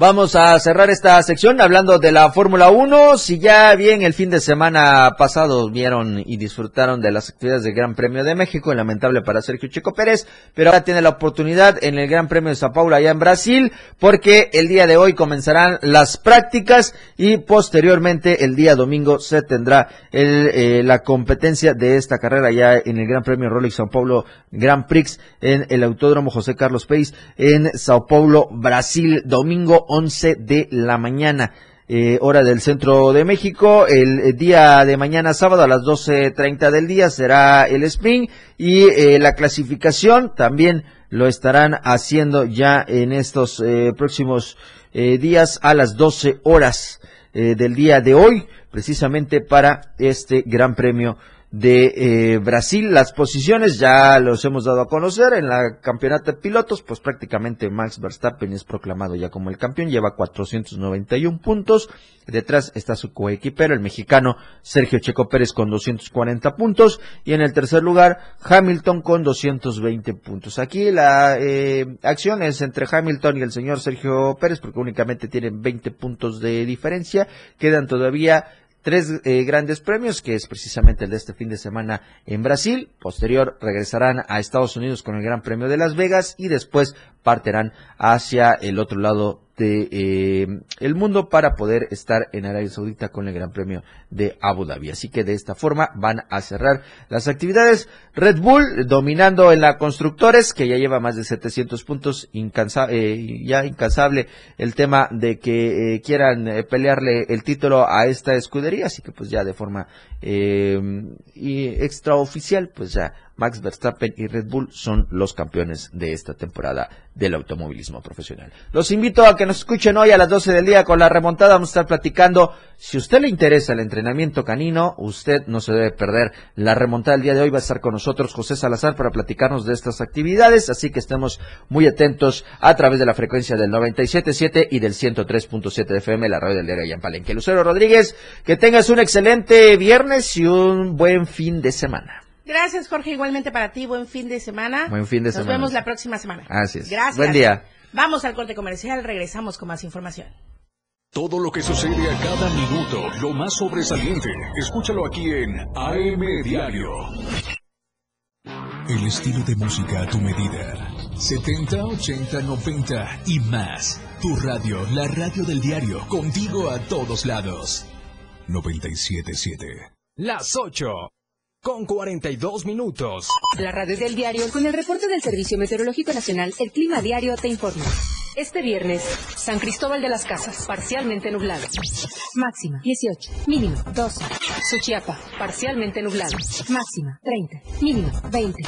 Vamos a cerrar esta sección hablando de la Fórmula 1. Si ya bien el fin de semana pasado vieron y disfrutaron de las actividades del Gran Premio de México, lamentable para Sergio Chico Pérez, pero ahora tiene la oportunidad en el Gran Premio de Sao Paulo allá en Brasil, porque el día de hoy comenzarán las prácticas y posteriormente el día domingo se tendrá el, eh, la competencia de esta carrera ya en el Gran Premio Rolex Sao Paulo Grand Prix en el Autódromo José Carlos Pérez en Sao Paulo, Brasil, domingo 11 de la mañana. Eh, hora del centro de México. El, eh, día de mañana sábado a las 12.30 del día será el sprint y eh, la clasificación también lo estarán haciendo ya en estos próximos días a las 12 horas del día de hoy, precisamente para este Gran Premio de eh, Brasil. Las posiciones ya los hemos dado a conocer en la campeonato de pilotos, pues prácticamente Max Verstappen es proclamado ya como el campeón, lleva 491 puntos. Detrás está su coequipero, el mexicano Sergio Checo Pérez con 240 puntos y en el tercer lugar Hamilton con 220 puntos. Aquí la eh, acción es entre Hamilton y el señor Sergio Pérez porque únicamente tienen 20 puntos de diferencia. Quedan todavía tres eh, grandes premios, que es precisamente el de este fin de semana en Brasil. Posterior regresarán a Estados Unidos con el Gran Premio de Las Vegas y después partirán hacia el otro lado de eh, el mundo para poder estar en Arabia Saudita con el Gran Premio de Abu Dhabi. Así que de esta forma van a cerrar las actividades. Red Bull dominando en la constructores, que ya lleva más de 700 puntos, eh, ya incansable el tema de que eh, quieran pelearle el título a esta escudería, así que pues ya de forma extraoficial, pues ya Max Verstappen y Red Bull son los campeones de esta temporada del automovilismo profesional. Los invito a que nos escuchen hoy a las 12 del día con la remontada. Vamos a estar platicando. Si usted le interesa el entrenamiento canino, usted no se debe perder la remontada del día de hoy. Va a estar con nosotros José Salazar para platicarnos de estas actividades. Así que estemos muy atentos a través de la frecuencia del 97.7 y del 103.7 de FM, la radio del diario Palenque. Lucero Rodríguez, que tengas un excelente viernes y un buen fin de semana. Gracias, Jorge. Igualmente para ti. Buen fin de semana. Buen fin de semana. Nos vemos la próxima semana. Así es. Gracias. Buen día. Vamos al corte comercial. Regresamos con más información. Todo lo que sucede a cada minuto, lo más sobresaliente, escúchalo aquí en AM Diario. El estilo de música a tu medida. 70, 80, 90 y más. Tu radio, la radio del diario, contigo a todos lados. 977. Las 8 con 42 minutos. La radio del diario con el reporte del Servicio Meteorológico Nacional, el Clima Diario te informa. Este viernes, San Cristóbal de las Casas, parcialmente nublado. Máxima 18, mínimo 12. Suchiapa, parcialmente nublado. Máxima 30, mínimo 20.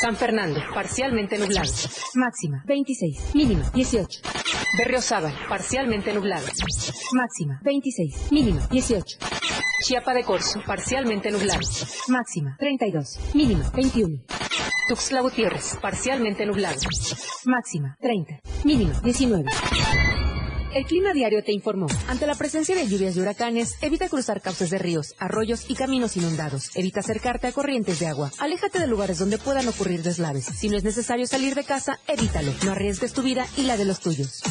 San Fernando, parcialmente nublado. Máxima 26, mínimo 18. Berriozábal, parcialmente nublado. Máxima 26, mínimo 18. Chiapa de Corzo, parcialmente nublado. Máxima 32, mínimo 21. Tuxtla Gutiérrez, parcialmente nublado. Máxima 30, mínimo 19. El Clima Diario te informó. Ante la presencia de lluvias y huracanes, evita cruzar cauces de ríos, arroyos y caminos inundados. Evita acercarte a corrientes de agua. Aléjate de lugares donde puedan ocurrir deslaves. Si no es necesario salir de casa, evítalo. No arriesgues tu vida y la de los tuyos.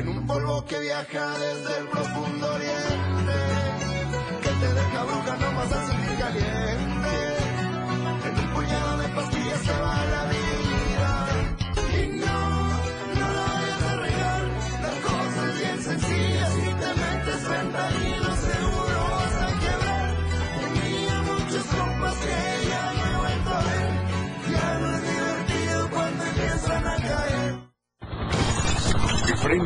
en un polvo que viaja desde el profundo oriente, que te deja bruja no vas a sentir caliente,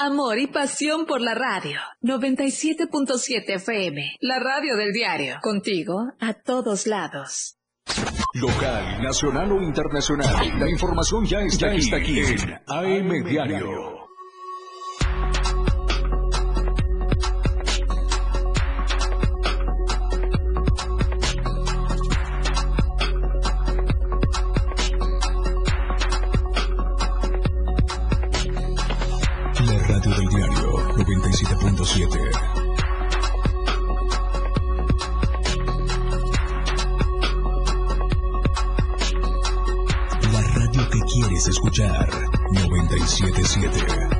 Amor y pasión por la radio. 97.7 FM. La radio del diario. Contigo a todos lados. Local, nacional o internacional. La información ya está, aquí, aquí en AM Diario. 977.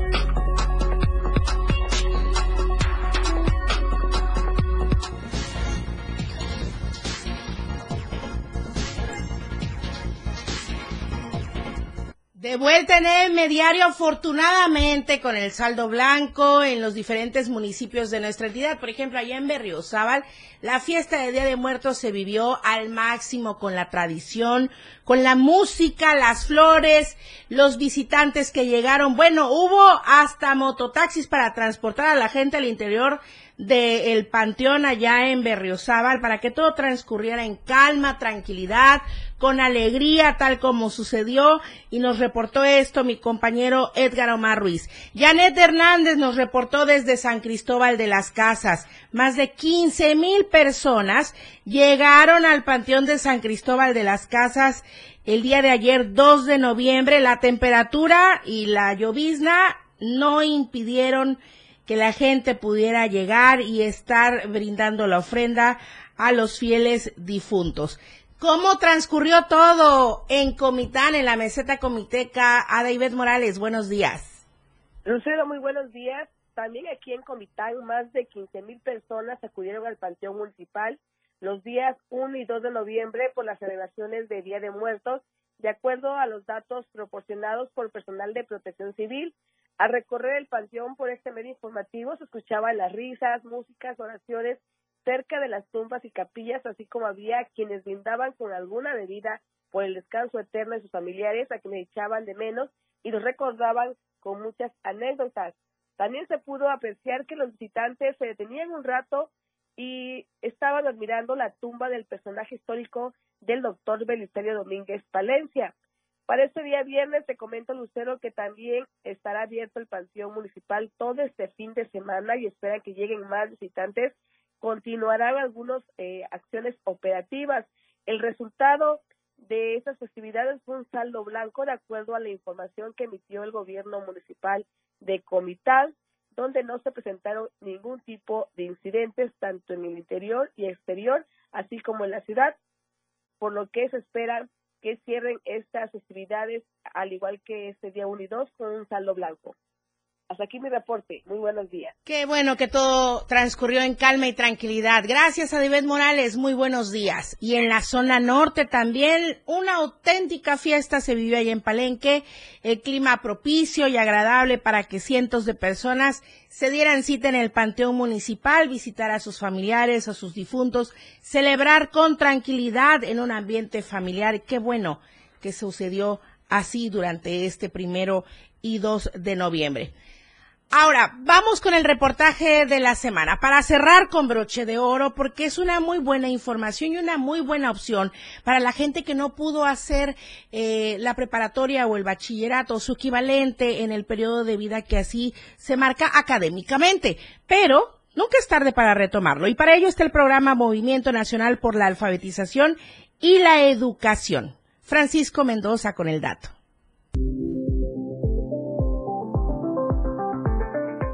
De vuelta en el diario, afortunadamente, con el saldo blanco en los diferentes municipios de nuestra entidad. Por ejemplo, allá en Berriozábal, la fiesta de Día de Muertos se vivió al máximo con la tradición, con la música, las flores, los visitantes que llegaron. Bueno, hubo hasta mototaxis para transportar a la gente al interior del panteón allá en Berriozábal para que todo transcurriera en calma, tranquilidad, con alegría, tal como sucedió, y nos reportó esto mi compañero Edgar Omar Ruiz. Janet Hernández nos reportó desde San Cristóbal de las Casas. Más de 15 mil personas llegaron al Panteón de San Cristóbal de las Casas el día de ayer, 2 de noviembre. La temperatura y la llovizna no impidieron que la gente pudiera llegar y estar brindando la ofrenda a los fieles difuntos. ¿Cómo transcurrió todo en Comitán, en la meseta comiteca? A David Morales, buenos días. Lucero, muy buenos días. También aquí en Comitán, más de 15 mil personas acudieron al Panteón Municipal los días 1 y 2 de noviembre por las celebraciones de Día de Muertos, de acuerdo a los datos proporcionados por personal de protección civil. Al recorrer el panteón por este medio informativo se escuchaban las risas, músicas, oraciones cerca de las tumbas y capillas, así como había quienes brindaban con alguna bebida por el descanso eterno de sus familiares a quienes echaban de menos y los recordaban con muchas anécdotas. También se pudo apreciar que los visitantes se detenían un rato y estaban admirando la tumba del personaje histórico del doctor Belisario Domínguez Palencia. Para este día viernes te comento, Lucero, que también estará abierto el Panteón Municipal todo este fin de semana y esperan que lleguen más visitantes. Continuarán algunas eh, acciones operativas. El resultado de estas festividades fue un saldo blanco de acuerdo a la información que emitió el gobierno municipal de Comitán, donde no se presentaron ningún tipo de incidentes tanto en el interior y exterior, así como en la ciudad, por lo que se espera que cierren estas festividades, al igual que este día 1 y 2, con un saldo blanco. Hasta aquí mi reporte. Muy buenos días. Qué bueno que todo transcurrió en calma y tranquilidad. Gracias a David Morales. Muy buenos días. Y en la zona norte también una auténtica fiesta se vivió ahí en Palenque. El clima propicio y agradable para que cientos de personas se dieran cita en el Panteón Municipal, visitar a sus familiares, a sus difuntos, celebrar con tranquilidad en un ambiente familiar. Qué bueno que sucedió así durante este primero y 2 de noviembre. Ahora, vamos con el reportaje de la semana para cerrar con broche de oro porque es una muy buena información y una muy buena opción para la gente que no pudo hacer eh, la preparatoria o el bachillerato o su equivalente en el periodo de vida que así se marca académicamente. Pero nunca es tarde para retomarlo y para ello está el programa Movimiento Nacional por la Alfabetización y la Educación. Francisco Mendoza con el dato.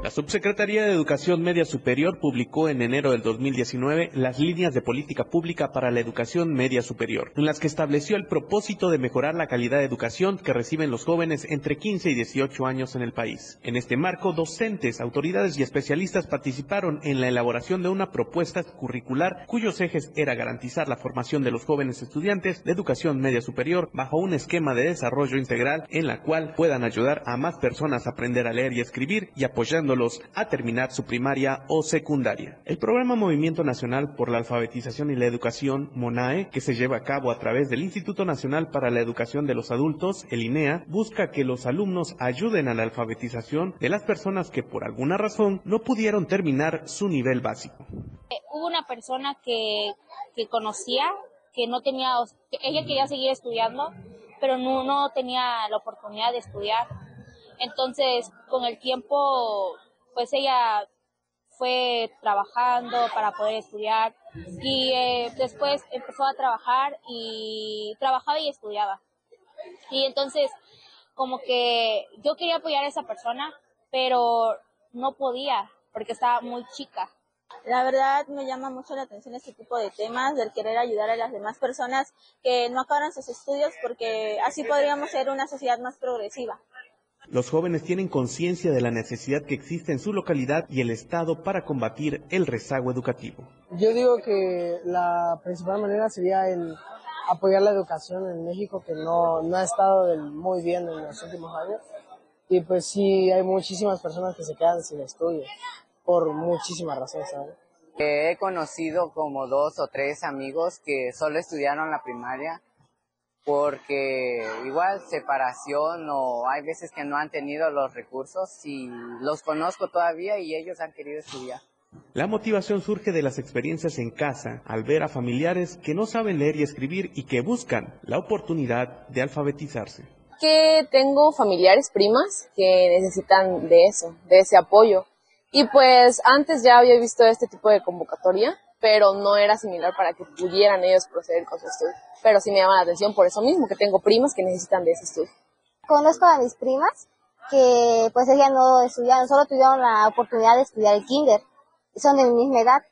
La Subsecretaría de Educación Media Superior publicó en enero del 2019 las líneas de política pública para la educación media superior, en las que estableció el propósito de mejorar la calidad de educación que reciben los jóvenes entre 15 y 18 años en el país. En este marco, docentes, autoridades y especialistas participaron en la elaboración de una propuesta curricular cuyos ejes era garantizar la formación de los jóvenes estudiantes de educación media superior bajo un esquema de desarrollo integral en la cual puedan ayudar a más personas a aprender a leer y escribir y apoyando a terminar su primaria o secundaria. El programa Movimiento Nacional por la Alfabetización y la Educación, MONAE, que se lleva a cabo a través del Instituto Nacional para la Educación de los Adultos, el INEA, busca que los alumnos ayuden a la alfabetización de las personas que por alguna razón no pudieron terminar su nivel básico. Eh, hubo una persona que, que conocía que no tenía, ella quería seguir estudiando, pero no, no tenía la oportunidad de estudiar. Entonces, con el tiempo pues ella fue trabajando para poder estudiar y eh, después empezó a trabajar y trabajaba y estudiaba. Y entonces como que yo quería apoyar a esa persona, pero no podía porque estaba muy chica. La verdad me llama mucho la atención este tipo de temas, del querer ayudar a las demás personas que no acabaron sus estudios porque así podríamos ser una sociedad más progresiva. Los jóvenes tienen conciencia de la necesidad que existe en su localidad y el Estado para combatir el rezago educativo. Yo digo que la principal manera sería el apoyar la educación en México, que no, no ha estado muy bien en los últimos años. Y pues sí, hay muchísimas personas que se quedan sin estudios, por muchísimas razones, He conocido como dos o tres amigos que solo estudiaron la primaria porque igual separación o hay veces que no han tenido los recursos y los conozco todavía y ellos han querido estudiar. La motivación surge de las experiencias en casa, al ver a familiares que no saben leer y escribir y que buscan la oportunidad de alfabetizarse. Que tengo familiares, primas, que necesitan de eso, de ese apoyo. Y pues antes ya había visto este tipo de convocatoria pero no era similar para que pudieran ellos proceder con su estudio. Pero sí me llama la atención por eso mismo, que tengo primas que necesitan de ese estudio. Conozco a mis primas que pues ellas no estudiaron, solo tuvieron la oportunidad de estudiar el kinder, son de mi misma edad.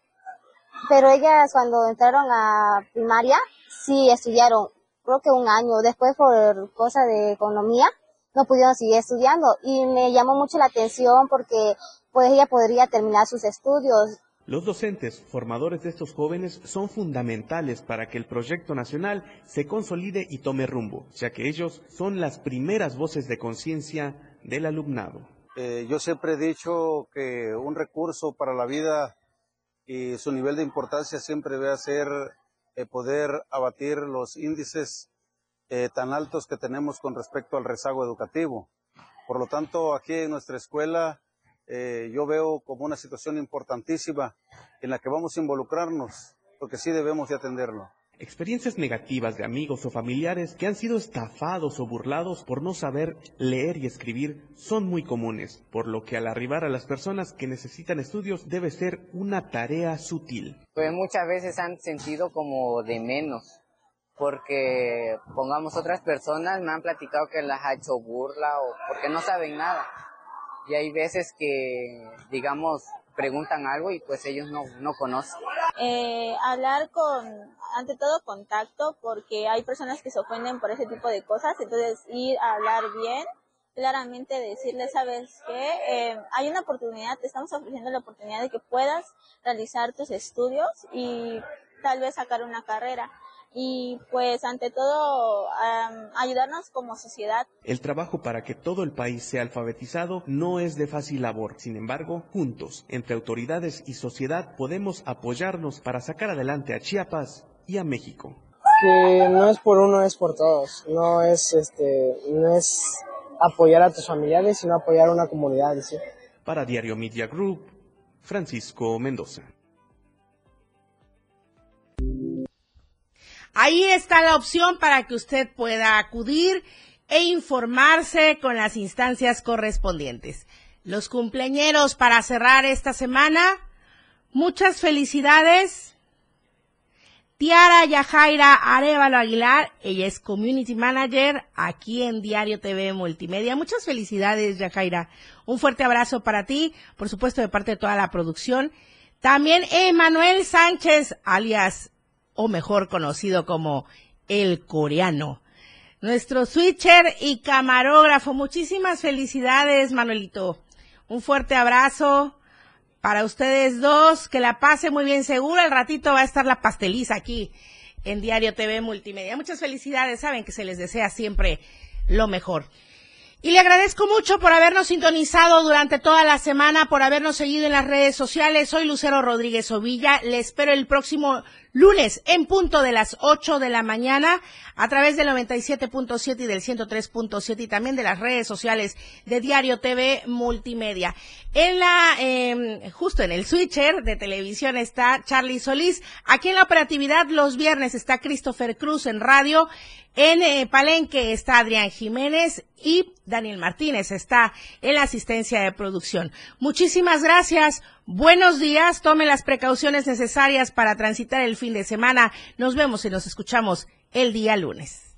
Pero ellas cuando entraron a primaria, sí estudiaron, creo que un año, después por cosa de economía, no pudieron seguir estudiando y me llamó mucho la atención porque pues ella podría terminar sus estudios los docentes formadores de estos jóvenes son fundamentales para que el proyecto nacional se consolide y tome rumbo, ya que ellos son las primeras voces de conciencia del alumnado. Eh, yo siempre he dicho que un recurso para la vida y su nivel de importancia siempre debe ser eh, poder abatir los índices eh, tan altos que tenemos con respecto al rezago educativo. Por lo tanto, aquí en nuestra escuela eh, yo veo como una situación importantísima en la que vamos a involucrarnos, porque sí debemos de atenderlo. Experiencias negativas de amigos o familiares que han sido estafados o burlados por no saber leer y escribir son muy comunes, por lo que al arribar a las personas que necesitan estudios debe ser una tarea sutil. Pues muchas veces han sentido como de menos, porque pongamos otras personas me han platicado que las ha hecho burla o porque no saben nada y hay veces que, digamos, preguntan algo y pues ellos no, no conocen. Eh, hablar con, ante todo, contacto, porque hay personas que se ofenden por ese tipo de cosas, entonces ir a hablar bien, claramente decirles, sabes que eh, hay una oportunidad, te estamos ofreciendo la oportunidad de que puedas realizar tus estudios y tal vez sacar una carrera y pues ante todo ayudarnos como sociedad. El trabajo para que todo el país sea alfabetizado no es de fácil labor. Sin embargo, juntos, entre autoridades y sociedad, podemos apoyarnos para sacar adelante a Chiapas y a México. Que no es por uno, es por todos. No es este, no es apoyar a tus familiares, sino apoyar a una comunidad. ¿sí? Para Diario Media Group, Francisco Mendoza. Ahí está la opción para que usted pueda acudir e informarse con las instancias correspondientes. Los cumpleañeros para cerrar esta semana, muchas felicidades. Tiara Yajaira Arevalo Aguilar, ella es Community Manager aquí en Diario TV Multimedia. Muchas felicidades, Yajaira. Un fuerte abrazo para ti, por supuesto, de parte de toda la producción. También Emanuel Sánchez, alias, o mejor conocido como el coreano. Nuestro switcher y camarógrafo. Muchísimas felicidades, Manuelito. Un fuerte abrazo para ustedes dos. Que la pase muy bien seguro. El ratito va a estar la pasteliza aquí en Diario TV Multimedia. Muchas felicidades. Saben que se les desea siempre lo mejor. Y le agradezco mucho por habernos sintonizado durante toda la semana, por habernos seguido en las redes sociales. Soy Lucero Rodríguez Ovilla. Le espero el próximo lunes en punto de las 8 de la mañana a través del 97.7 y del 103.7 y también de las redes sociales de Diario TV Multimedia. En la, eh, justo en el switcher de televisión está Charlie Solís. Aquí en la operatividad los viernes está Christopher Cruz en radio. En eh, Palenque está Adrián Jiménez y Daniel Martínez está en la asistencia de producción. Muchísimas gracias. Buenos días. Tome las precauciones necesarias para transitar el fin de semana. Nos vemos y nos escuchamos el día lunes.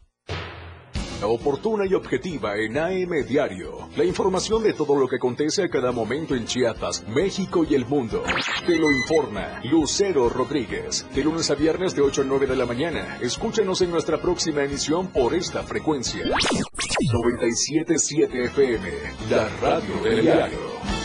Oportuna y objetiva en AM Diario. La información de todo lo que acontece a cada momento en Chiapas, México y el mundo. Te lo informa Lucero Rodríguez. De lunes a viernes de 8 a 9 de la mañana. Escúchanos en nuestra próxima emisión por esta frecuencia. 977 FM, la radio del diario.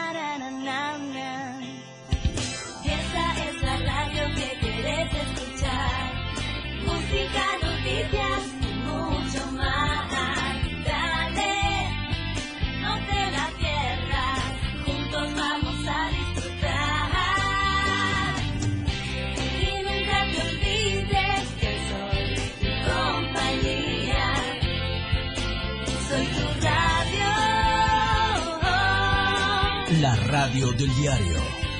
La radio del diario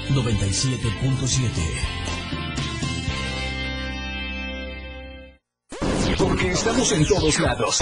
97.7. Porque estamos en todos lados.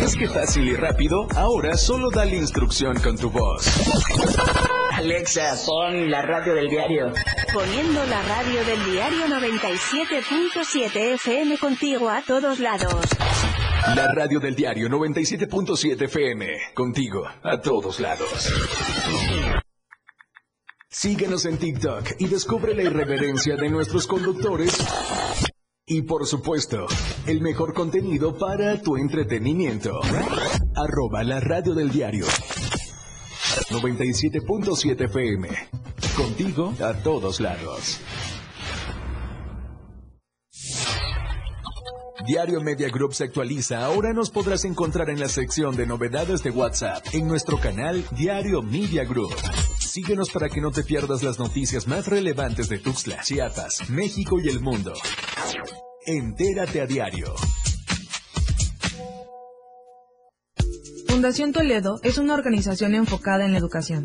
¿Ves qué fácil y rápido? Ahora solo dale instrucción con tu voz. Alexa, pon la radio del diario. Poniendo la radio del diario 97.7 FM contigo a todos lados. La radio del diario 97.7 FM. Contigo a todos lados. Síguenos en TikTok y descubre la irreverencia de nuestros conductores. Y por supuesto, el mejor contenido para tu entretenimiento. Arroba la radio del diario. 97.7 FM. Contigo a todos lados. Diario Media Group se actualiza. Ahora nos podrás encontrar en la sección de novedades de WhatsApp en nuestro canal Diario Media Group. Síguenos para que no te pierdas las noticias más relevantes de Tuxtla, Chiapas, México y el mundo. Entérate a diario. Fundación Toledo es una organización enfocada en la educación.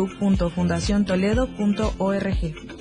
www.fundaciontoledo.org.